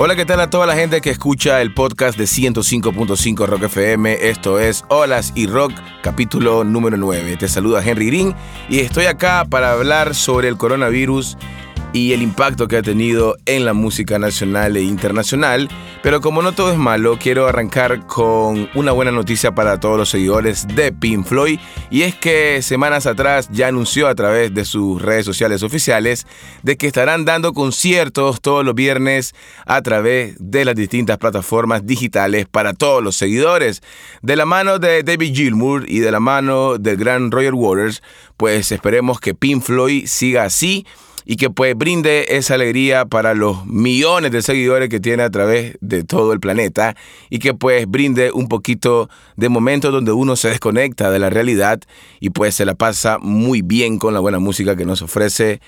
Hola, ¿qué tal a toda la gente que escucha el podcast de 105.5 Rock FM? Esto es Olas y Rock, capítulo número 9. Te saluda Henry Green y estoy acá para hablar sobre el coronavirus y el impacto que ha tenido en la música nacional e internacional. Pero como no todo es malo, quiero arrancar con una buena noticia para todos los seguidores de Pink Floyd. Y es que semanas atrás ya anunció a través de sus redes sociales oficiales de que estarán dando conciertos todos los viernes a través de las distintas plataformas digitales para todos los seguidores. De la mano de David Gilmour y de la mano del gran Roger Waters, pues esperemos que Pink Floyd siga así y que pues brinde esa alegría para los millones de seguidores que tiene a través de todo el planeta y que pues brinde un poquito de momentos donde uno se desconecta de la realidad y pues se la pasa muy bien con la buena música que nos ofrece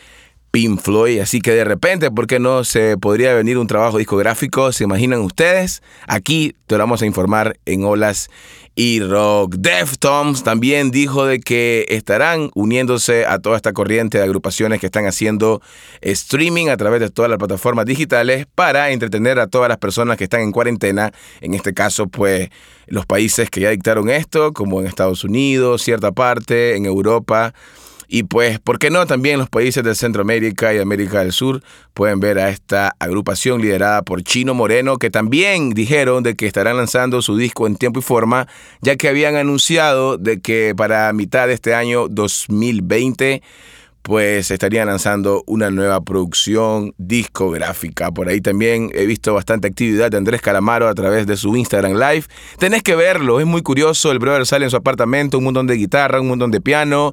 Pink Floyd. Así que de repente, ¿por qué no se podría venir un trabajo discográfico? ¿Se imaginan ustedes? Aquí te lo vamos a informar en Olas y Rock. Deftones también dijo de que estarán uniéndose a toda esta corriente de agrupaciones que están haciendo streaming a través de todas las plataformas digitales para entretener a todas las personas que están en cuarentena. En este caso, pues los países que ya dictaron esto, como en Estados Unidos, cierta parte, en Europa. Y pues, ¿por qué no? También los países de Centroamérica y América del Sur pueden ver a esta agrupación liderada por Chino Moreno, que también dijeron de que estarán lanzando su disco en tiempo y forma, ya que habían anunciado de que para mitad de este año 2020 pues estaría lanzando una nueva producción discográfica. Por ahí también he visto bastante actividad de Andrés Calamaro a través de su Instagram Live. Tenés que verlo, es muy curioso. El brother sale en su apartamento, un montón de guitarra, un montón de piano,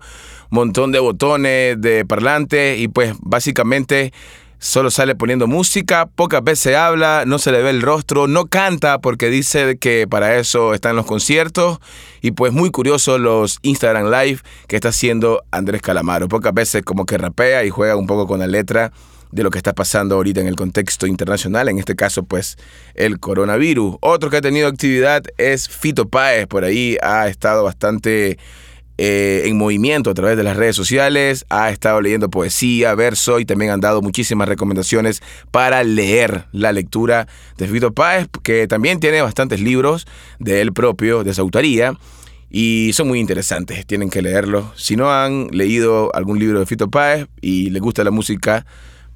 un montón de botones, de parlantes y pues básicamente solo sale poniendo música, pocas veces habla, no se le ve el rostro, no canta porque dice que para eso están los conciertos y pues muy curioso los Instagram Live que está haciendo Andrés Calamaro. Pocas veces como que rapea y juega un poco con la letra de lo que está pasando ahorita en el contexto internacional, en este caso pues el coronavirus. Otro que ha tenido actividad es Fito Páez, por ahí ha estado bastante eh, en movimiento a través de las redes sociales, ha estado leyendo poesía, verso y también han dado muchísimas recomendaciones para leer la lectura de Fito Páez, que también tiene bastantes libros de él propio, de su autoría. Y son muy interesantes, tienen que leerlos. Si no han leído algún libro de Fito Páez y les gusta la música,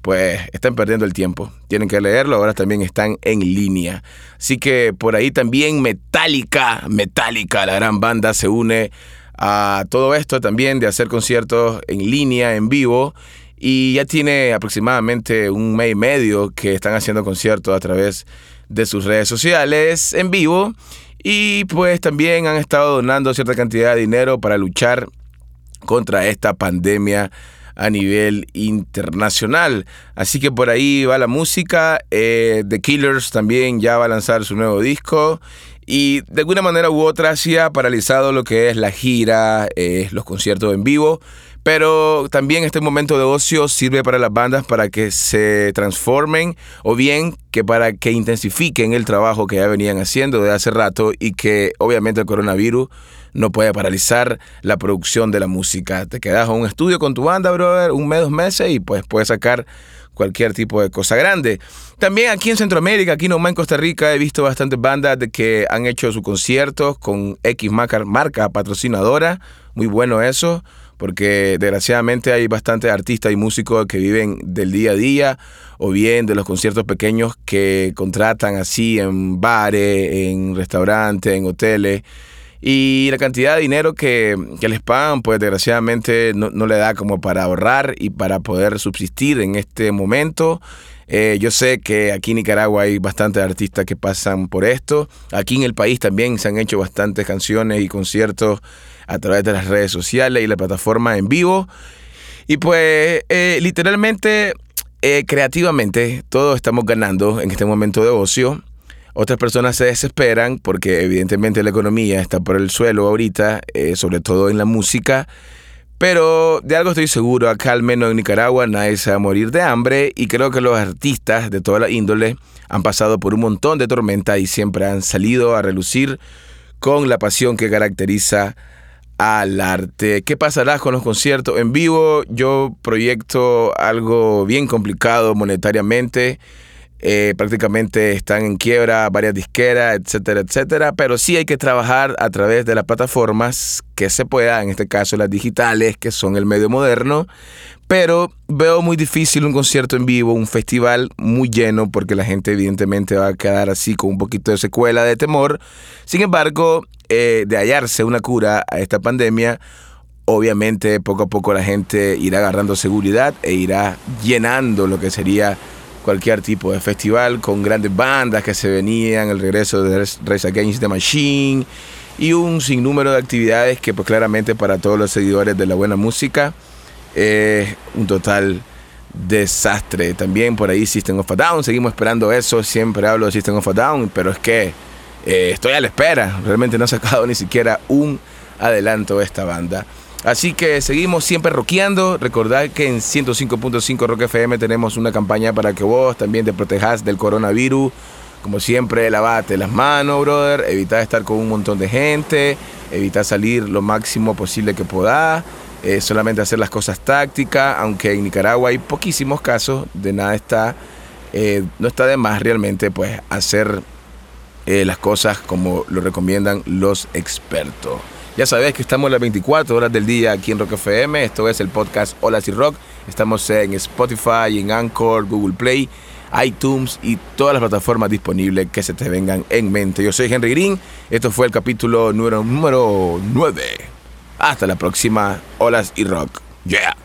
pues están perdiendo el tiempo. Tienen que leerlo, ahora también están en línea. Así que por ahí también Metallica, Metallica, la gran banda, se une a todo esto también de hacer conciertos en línea, en vivo. Y ya tiene aproximadamente un mes y medio que están haciendo conciertos a través de sus redes sociales en vivo. Y pues también han estado donando cierta cantidad de dinero para luchar contra esta pandemia a nivel internacional. Así que por ahí va la música. Eh, The Killers también ya va a lanzar su nuevo disco. Y de alguna manera u otra se ha paralizado lo que es la gira, eh, los conciertos en vivo. Pero también este momento de ocio sirve para las bandas para que se transformen o bien que para que intensifiquen el trabajo que ya venían haciendo de hace rato y que obviamente el coronavirus no puede paralizar la producción de la música. Te quedas en un estudio con tu banda, brother, un mes, dos meses y pues puedes sacar cualquier tipo de cosa grande. También aquí en Centroamérica, aquí nomás en Costa Rica, he visto bastantes bandas de que han hecho sus conciertos con X marca, marca patrocinadora. Muy bueno eso porque desgraciadamente hay bastantes artistas y músicos que viven del día a día o bien de los conciertos pequeños que contratan así en bares, en restaurantes, en hoteles. Y la cantidad de dinero que, les pagan, pues desgraciadamente no, no, le da como para ahorrar y para poder subsistir en este momento. Eh, yo sé que aquí en Nicaragua hay bastantes artistas que pasan por esto. Aquí en el país también se han hecho bastantes canciones y conciertos a través de las redes sociales y la plataforma en vivo. Y pues eh, literalmente, eh, creativamente, todos estamos ganando en este momento de ocio. Otras personas se desesperan porque evidentemente la economía está por el suelo ahorita, eh, sobre todo en la música. Pero de algo estoy seguro, acá al menos en Nicaragua nadie se va a morir de hambre y creo que los artistas de toda la índole han pasado por un montón de tormenta y siempre han salido a relucir con la pasión que caracteriza al arte. ¿Qué pasará con los conciertos en vivo? Yo proyecto algo bien complicado monetariamente. Eh, prácticamente están en quiebra varias disqueras, etcétera, etcétera, pero sí hay que trabajar a través de las plataformas que se pueda, en este caso las digitales, que son el medio moderno, pero veo muy difícil un concierto en vivo, un festival muy lleno, porque la gente evidentemente va a quedar así con un poquito de secuela de temor. Sin embargo, eh, de hallarse una cura a esta pandemia, obviamente poco a poco la gente irá agarrando seguridad e irá llenando lo que sería cualquier tipo de festival con grandes bandas que se venían, el regreso de Race Against the Machine y un sinnúmero de actividades que pues claramente para todos los seguidores de la buena música es un total desastre. También por ahí System of a Down, seguimos esperando eso, siempre hablo de System of a Down, pero es que eh, estoy a la espera, realmente no ha sacado ni siquiera un adelanto de esta banda. Así que seguimos siempre rockeando. Recordad que en 105.5 Rock FM tenemos una campaña para que vos también te protejas del coronavirus. Como siempre, lavate las manos, brother. Evita estar con un montón de gente. Evita salir lo máximo posible que podás. Eh, solamente hacer las cosas tácticas. Aunque en Nicaragua hay poquísimos casos, de nada está. Eh, no está de más realmente pues hacer eh, las cosas como lo recomiendan los expertos. Ya sabes que estamos las 24 horas del día aquí en Rock FM. Esto es el podcast Hola y Rock. Estamos en Spotify, en Anchor, Google Play, iTunes y todas las plataformas disponibles que se te vengan en mente. Yo soy Henry Green. Esto fue el capítulo número, número 9. Hasta la próxima. Olas y Rock. Yeah.